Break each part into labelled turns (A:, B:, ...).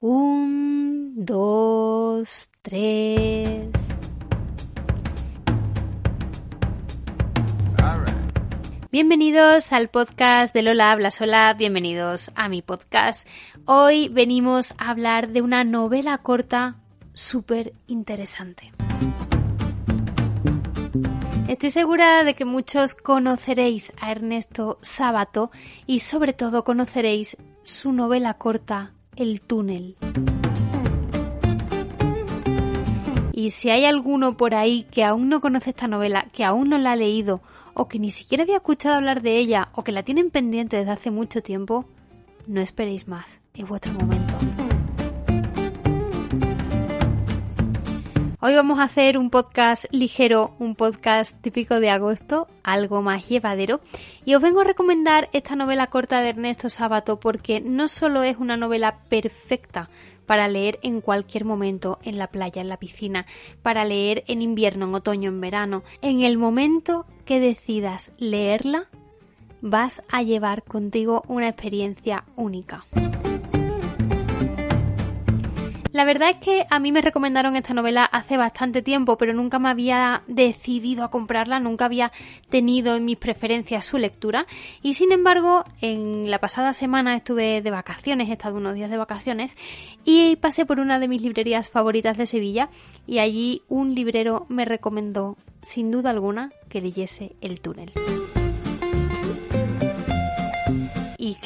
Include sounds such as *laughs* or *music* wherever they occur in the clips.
A: Un, dos, tres. Bienvenidos al podcast de Lola Habla Sola, bienvenidos a mi podcast. Hoy venimos a hablar de una novela corta súper interesante. Estoy segura de que muchos conoceréis a Ernesto Sábato y sobre todo conoceréis su novela corta El túnel. Y si hay alguno por ahí que aún no conoce esta novela, que aún no la ha leído o que ni siquiera había escuchado hablar de ella o que la tienen pendiente desde hace mucho tiempo, no esperéis más, es vuestro momento. Hoy vamos a hacer un podcast ligero, un podcast típico de agosto, algo más llevadero, y os vengo a recomendar esta novela corta de Ernesto Sábato porque no solo es una novela perfecta para leer en cualquier momento, en la playa, en la piscina, para leer en invierno, en otoño, en verano, en el momento que decidas leerla, vas a llevar contigo una experiencia única. La verdad es que a mí me recomendaron esta novela hace bastante tiempo, pero nunca me había decidido a comprarla, nunca había tenido en mis preferencias su lectura. Y sin embargo, en la pasada semana estuve de vacaciones, he estado unos días de vacaciones, y pasé por una de mis librerías favoritas de Sevilla, y allí un librero me recomendó, sin duda alguna, que leyese El túnel.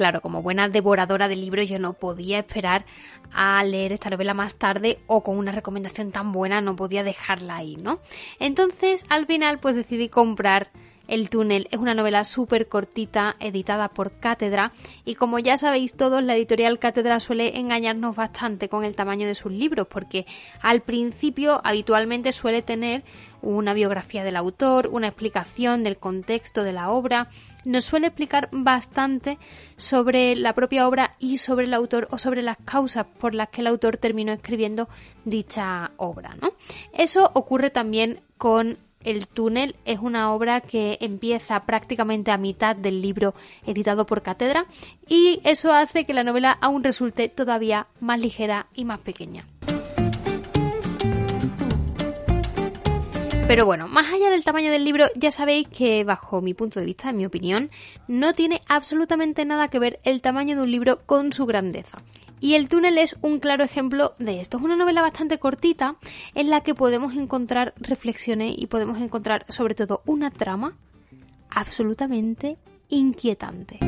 A: Claro, como buena devoradora de libros, yo no podía esperar a leer esta novela más tarde o con una recomendación tan buena no podía dejarla ahí, ¿no? Entonces, al final, pues decidí comprar el túnel es una novela súper cortita, editada por Cátedra, y como ya sabéis todos, la editorial Cátedra suele engañarnos bastante con el tamaño de sus libros, porque al principio habitualmente suele tener una biografía del autor, una explicación del contexto de la obra, nos suele explicar bastante sobre la propia obra y sobre el autor o sobre las causas por las que el autor terminó escribiendo dicha obra, ¿no? Eso ocurre también con el túnel es una obra que empieza prácticamente a mitad del libro editado por Cátedra y eso hace que la novela aún resulte todavía más ligera y más pequeña. Pero bueno, más allá del tamaño del libro, ya sabéis que bajo mi punto de vista, en mi opinión, no tiene absolutamente nada que ver el tamaño de un libro con su grandeza. Y El túnel es un claro ejemplo de esto. Es una novela bastante cortita en la que podemos encontrar reflexiones y podemos encontrar sobre todo una trama absolutamente inquietante.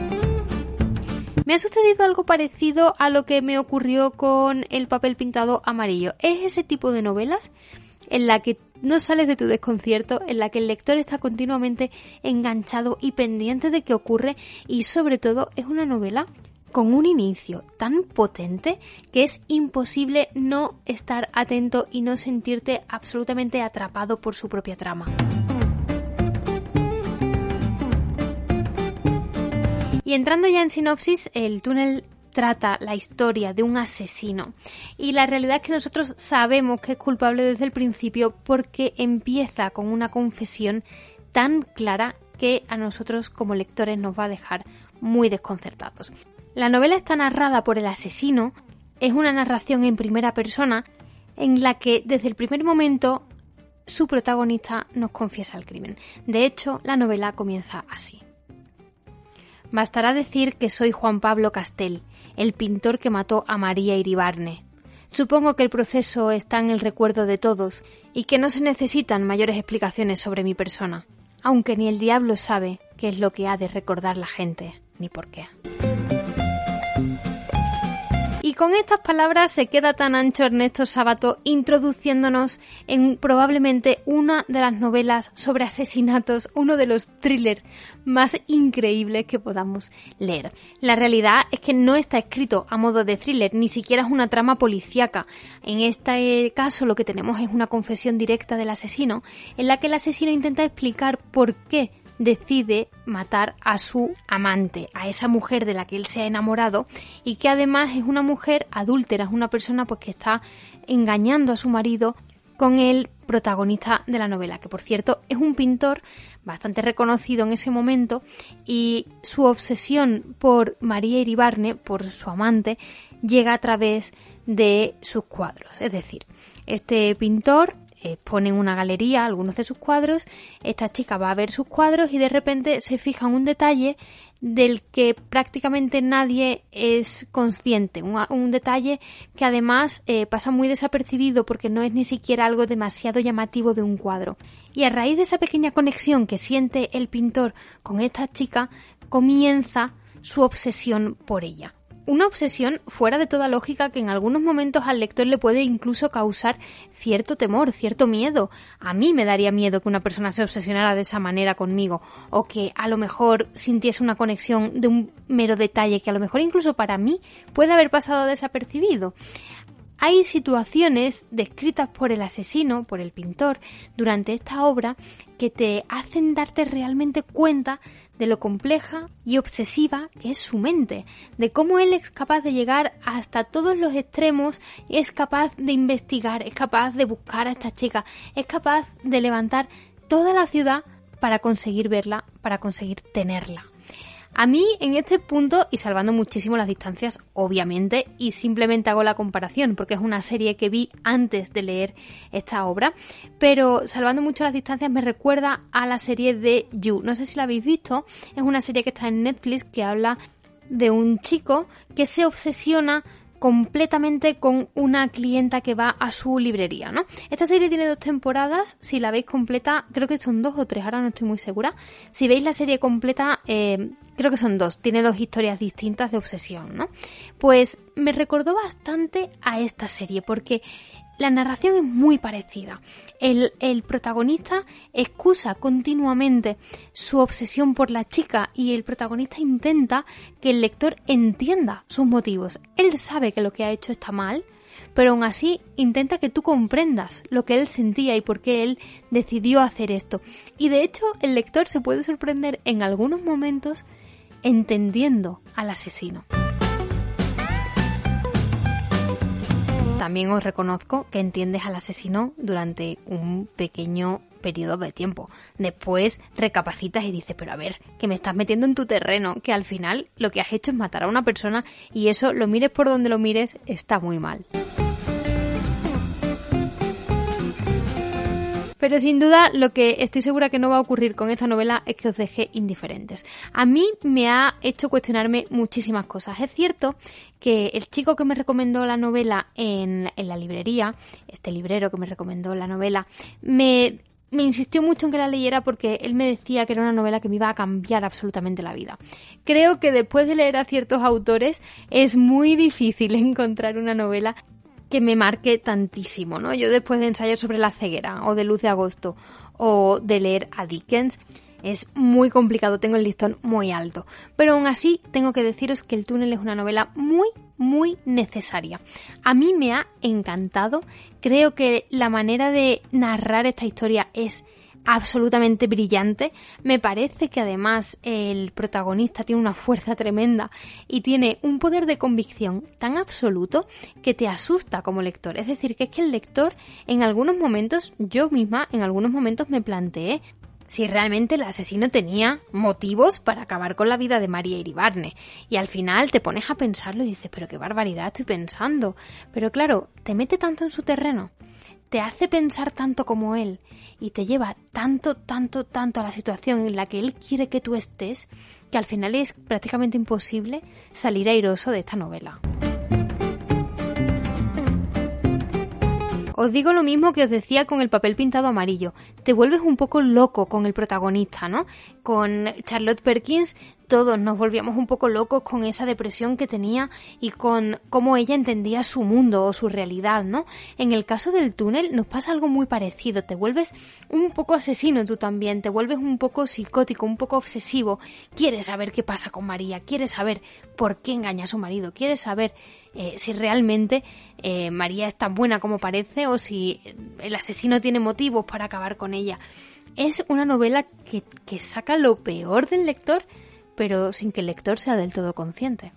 A: Me ha sucedido algo parecido a lo que me ocurrió con el papel pintado amarillo. Es ese tipo de novelas en la que no sales de tu desconcierto, en la que el lector está continuamente enganchado y pendiente de qué ocurre y sobre todo es una novela con un inicio tan potente que es imposible no estar atento y no sentirte absolutamente atrapado por su propia trama. Y entrando ya en sinopsis, el túnel trata la historia de un asesino y la realidad es que nosotros sabemos que es culpable desde el principio porque empieza con una confesión tan clara que a nosotros como lectores nos va a dejar muy desconcertados. La novela está narrada por el asesino, es una narración en primera persona en la que desde el primer momento su protagonista nos confiesa el crimen. De hecho, la novela comienza así. Bastará decir que soy Juan Pablo Castel, el pintor que mató a María Iribarne. Supongo que el proceso está en el recuerdo de todos y que no se necesitan mayores explicaciones sobre mi persona, aunque ni el diablo sabe qué es lo que ha de recordar la gente, ni por qué. Y con estas palabras se queda tan ancho Ernesto Sábato introduciéndonos en probablemente una de las novelas sobre asesinatos, uno de los thrillers más increíbles que podamos leer. La realidad es que no está escrito a modo de thriller, ni siquiera es una trama policíaca. En este caso lo que tenemos es una confesión directa del asesino, en la que el asesino intenta explicar por qué decide matar a su amante, a esa mujer de la que él se ha enamorado y que además es una mujer adúltera, es una persona pues que está engañando a su marido con el protagonista de la novela, que por cierto es un pintor bastante reconocido en ese momento y su obsesión por María Iribarne, por su amante, llega a través de sus cuadros. Es decir, este pintor expone en una galería algunos de sus cuadros, esta chica va a ver sus cuadros y de repente se fija en un detalle del que prácticamente nadie es consciente, un, detalle que además eh, pasa muy desapercibido porque no es ni siquiera algo demasiado llamativo de un cuadro. Y a raíz de esa pequeña conexión que siente el pintor con esta chica, comienza su obsesión por ella. Una obsesión fuera de toda lógica que en algunos momentos al lector le puede incluso causar cierto temor, cierto miedo. A mí me daría miedo que una persona se obsesionara de esa manera conmigo o que a lo mejor sintiese una conexión de un mero detalle que a lo mejor incluso para mí puede haber pasado desapercibido. Hay situaciones descritas por el asesino, por el pintor, durante esta obra que te hacen darte realmente cuenta de lo compleja y obsesiva que es su mente, de cómo él es capaz de llegar hasta todos los extremos, es capaz de investigar, es capaz de buscar a esta chica, es capaz de levantar toda la ciudad para conseguir verla, para conseguir tenerla. A mí, en este punto, y salvando muchísimo las distancias, obviamente, y simplemente hago la comparación, porque es una serie que vi antes de leer esta obra, pero salvando mucho las distancias me recuerda a la serie de You. No sé si la habéis visto, es una serie que está en Netflix que habla de un chico que se obsesiona completamente con una clienta que va a su librería, ¿no? Esta serie tiene dos temporadas, si la veis completa, creo que son dos o tres, ahora no estoy muy segura. Si veis la serie completa, eh, creo que son dos, tiene dos historias distintas de obsesión, ¿no? Pues me recordó bastante a esta serie, porque la narración es muy parecida. El, protagonista excusa continuamente su obsesión por la chica y el protagonista intenta que el lector entienda sus motivos. Él sabe que lo que ha hecho está mal, pero aún así intenta que tú comprendas lo que él sentía y por qué él decidió hacer esto. Y de hecho el lector se puede sorprender en algunos momentos entendiendo al asesino. También os reconozco que entiendes al asesino durante un pequeño periodo de tiempo. Después recapacitas y dices, pero a ver, que me estás metiendo en tu terreno, que al final lo que has hecho es matar a una persona y eso, lo mires por donde lo mires, está muy mal. Pero sin duda lo que estoy segura que no va a ocurrir con esta novela es que os deje indiferentes. A mí me ha hecho cuestionarme muchísimas cosas. Es cierto que el chico que me recomendó la novela en, la librería, este librero que me recomendó la novela, me me insistió mucho en que la leyera porque él me decía que era una novela que me iba a cambiar absolutamente la vida. Creo que después de leer a ciertos autores es muy difícil *laughs* encontrar una novela que me marque tantísimo, ¿no? Yo después de ensayar sobre la ceguera o de Luz de Agosto o de leer a Dickens, es muy complicado, tengo el listón muy alto. Pero aún así, tengo que deciros que El túnel es una novela muy, muy necesaria. A mí me ha encantado. Creo que la manera de narrar esta historia es absolutamente brillante. Me parece que además el protagonista tiene una fuerza tremenda y tiene un poder de convicción tan absoluto que te asusta como lector. Es decir, que es que el lector en algunos momentos, yo misma en algunos momentos me planteé si realmente el asesino tenía motivos para acabar con la vida de María Iribarne. Y al final te pones a pensarlo y dices, pero qué barbaridad estoy pensando. Pero claro, te mete tanto en su terreno, te hace pensar tanto como él y te lleva tanto, tanto, tanto a la situación en la que él quiere que tú estés, que al final es prácticamente imposible salir airoso de esta novela. Os digo lo mismo que os decía con el papel pintado amarillo. Te vuelves un poco loco con el protagonista, ¿no? Con Charlotte Perkins todos nos volvíamos un poco locos con esa depresión que tenía y con cómo ella entendía su mundo o su realidad, ¿no? En el caso del túnel nos pasa algo muy parecido, te vuelves un poco asesino tú también, te vuelves un poco psicótico, un poco obsesivo, quieres saber qué pasa con María, quieres saber por qué engaña a su marido, quieres saber eh, si realmente eh, María es tan buena como parece o si el asesino tiene motivos para acabar con ella. Es una novela que, saca lo peor del lector pero sin que el lector sea del todo consciente.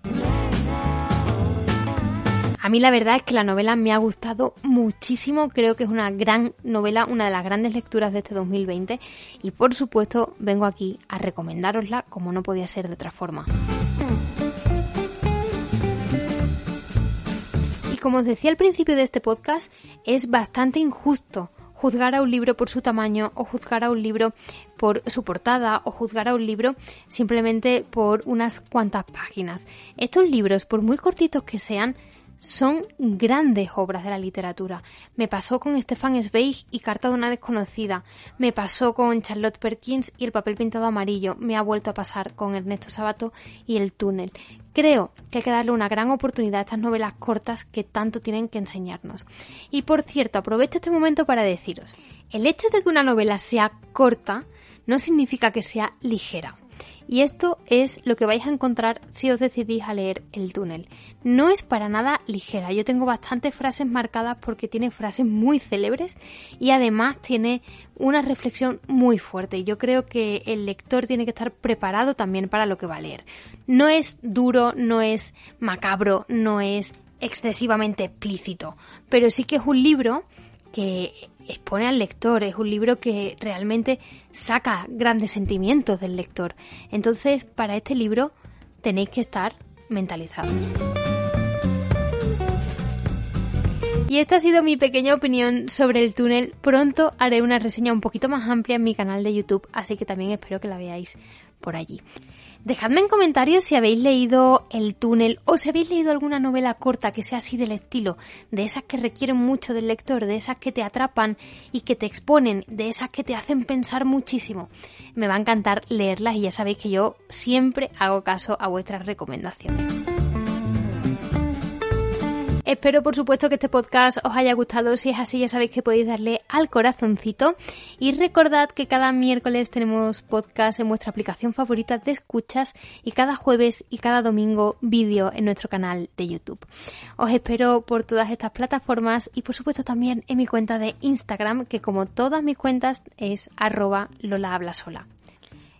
A: A mí la verdad es que la novela me ha gustado muchísimo, creo que es una gran novela, una de las grandes lecturas de este 2020 y por supuesto vengo aquí a recomendárosla como no podía ser de otra forma. Y como os decía al principio de este podcast, es bastante injusto juzgar a un libro por su tamaño o juzgar a un libro por su portada o juzgar a un libro simplemente por unas cuantas páginas. Estos libros, por muy cortitos que sean, son grandes obras de la literatura. Me pasó con Stefan Zweig y Carta de una desconocida. Me pasó con Charlotte Perkins y El papel pintado amarillo. Me ha vuelto a pasar con Ernesto Sabato y El túnel. Creo que hay que darle una gran oportunidad a estas novelas cortas que tanto tienen que enseñarnos. Y por cierto, aprovecho este momento para deciros, el hecho de que una novela sea corta no significa que sea ligera. Y esto es lo que vais a encontrar si os decidís a leer El túnel. No es para nada ligera. Yo tengo bastantes frases marcadas porque tiene frases muy célebres y además tiene una reflexión muy fuerte. Yo creo que el lector tiene que estar preparado también para lo que va a leer. No es duro, no es macabro, no es excesivamente explícito, pero sí que es un libro que expone al lector, es un libro que realmente saca grandes sentimientos del lector. Entonces, para este libro tenéis que estar mentalizados. Y esta ha sido mi pequeña opinión sobre el túnel. Pronto haré una reseña un poquito más amplia en mi canal de YouTube, así que también espero que la veáis por allí. Dejadme en comentarios si habéis leído El túnel o si habéis leído alguna novela corta que sea así del estilo, de esas que requieren mucho del lector, de esas que te atrapan y que te exponen, de esas que te hacen pensar muchísimo. Me va a encantar leerlas y ya sabéis que yo siempre hago caso a vuestras recomendaciones. Espero, por supuesto, que este podcast os haya gustado. Si es así, ya sabéis que podéis darle al corazoncito. Y recordad que cada miércoles tenemos podcast en vuestra aplicación favorita de escuchas y cada jueves y cada domingo vídeo en nuestro canal de YouTube. Os espero por todas estas plataformas y, por supuesto, también en mi cuenta de Instagram, que como todas mis cuentas es arroba Lola Habla Sola.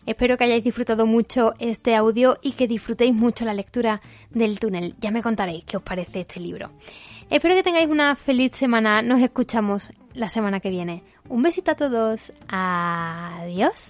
A: Espero que hayáis disfrutado mucho este audio y que disfrutéis mucho la lectura del túnel. Ya me contaréis qué os parece este libro. Espero que tengáis una feliz semana. Nos escuchamos la semana que viene. Un besito a todos. Adiós.